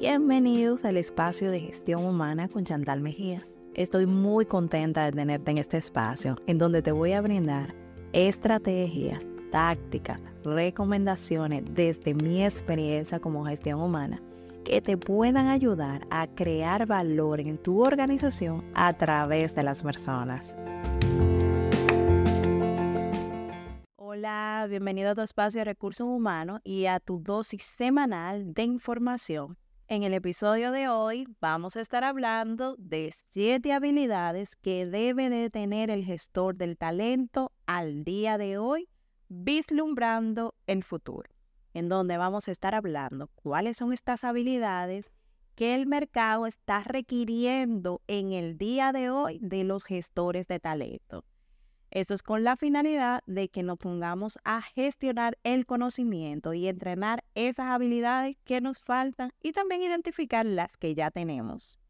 Bienvenidos al espacio de gestión humana con Chantal Mejía. Estoy muy contenta de tenerte en este espacio en donde te voy a brindar estrategias, tácticas, recomendaciones desde mi experiencia como gestión humana que te puedan ayudar a crear valor en tu organización a través de las personas. Hola, bienvenido a tu espacio de recursos humanos y a tu dosis semanal de información. En el episodio de hoy vamos a estar hablando de siete habilidades que debe de tener el gestor del talento al día de hoy, vislumbrando el futuro en donde vamos a estar hablando cuáles son estas habilidades que el mercado está requiriendo en el día de hoy de los gestores de talento. Eso es con la finalidad de que nos pongamos a gestionar el conocimiento y entrenar esas habilidades que nos faltan y también identificar las que ya tenemos.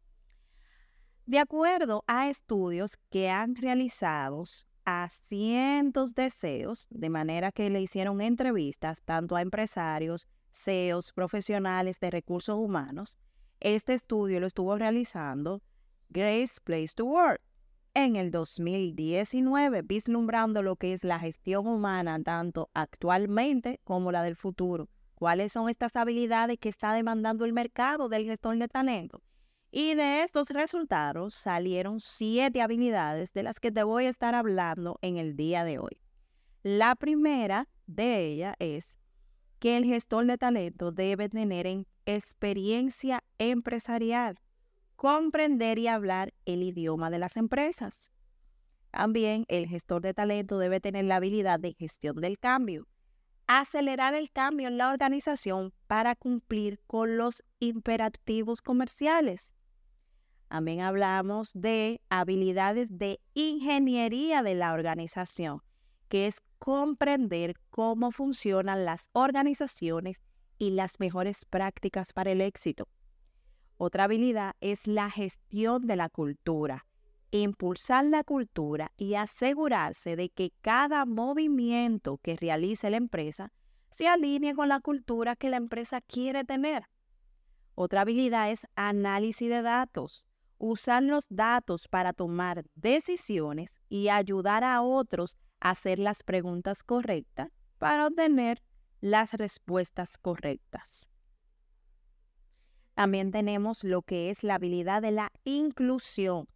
De acuerdo a estudios que han realizado a cientos de CEOs, de manera que le hicieron entrevistas tanto a empresarios, CEOs, profesionales de recursos humanos. Este estudio lo estuvo realizando Grace Place to Work en el 2019, vislumbrando lo que es la gestión humana tanto actualmente como la del futuro. ¿Cuáles son estas habilidades que está demandando el mercado del gestor de talento? Y de estos resultados salieron siete habilidades de las que te voy a estar hablando en el día de hoy. La primera de ellas es que el gestor de talento debe tener experiencia empresarial, comprender y hablar el idioma de las empresas. También el gestor de talento debe tener la habilidad de gestión del cambio, acelerar el cambio en la organización para cumplir con los imperativos comerciales también hablamos de habilidades de ingeniería de la organización, que es comprender cómo funcionan las organizaciones y las mejores prácticas para el éxito. Otra habilidad es la gestión de la cultura, impulsar la cultura y asegurarse de que cada movimiento que realice la empresa se alinee con la cultura que la empresa quiere tener. Otra habilidad es análisis de datos, usar los datos para tomar decisiones y ayudar a otros a hacer las preguntas correctas para obtener las respuestas correctas. También tenemos lo que es la habilidad de la inclusión,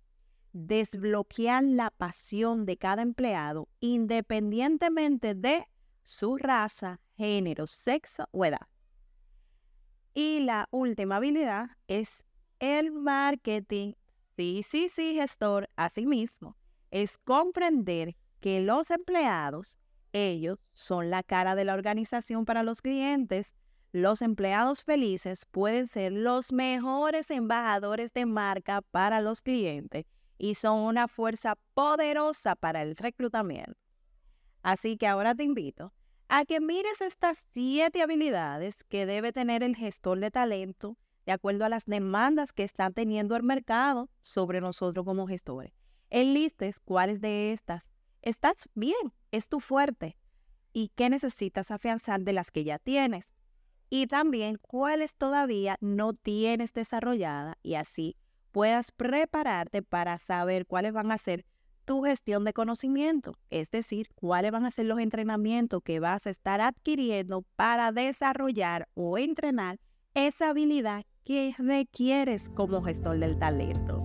desbloquear la pasión de cada empleado independientemente de su raza, género, sexo o edad. Y la última habilidad es el marketing, sí, sí, sí, gestor, asimismo, es comprender que los empleados, ellos son la cara de la organización para los clientes. Los empleados felices pueden ser los mejores embajadores de marca para los clientes y son una fuerza poderosa para el reclutamiento. Así que ahora te invito a que mires estas siete habilidades que debe tener el gestor de talento de acuerdo a las demandas que está teniendo el mercado sobre nosotros como gestores. Enlistes cuáles de estas estás bien, es tu fuerte y qué necesitas afianzar de las que ya tienes. Y también cuáles todavía no tienes desarrollada y así puedas prepararte para saber cuáles van a ser tu gestión de conocimiento, es decir, cuáles van a ser los entrenamientos que vas a estar adquiriendo para desarrollar o entrenar esa habilidad que requieres como gestor del talento.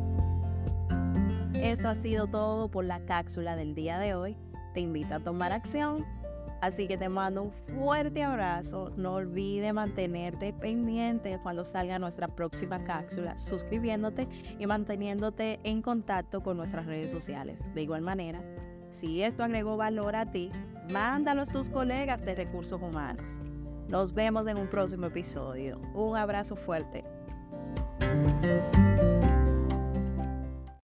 Esto ha sido todo por la cápsula del día de hoy. Te invito a tomar acción. Así que te mando un fuerte abrazo. No olvides mantenerte pendiente cuando salga nuestra próxima cápsula, suscribiéndote y manteniéndote en contacto con nuestras redes sociales. De igual manera, si esto agregó valor a ti, mándalo a tus colegas de recursos humanos. Nos vemos en un próximo episodio. Un abrazo fuerte.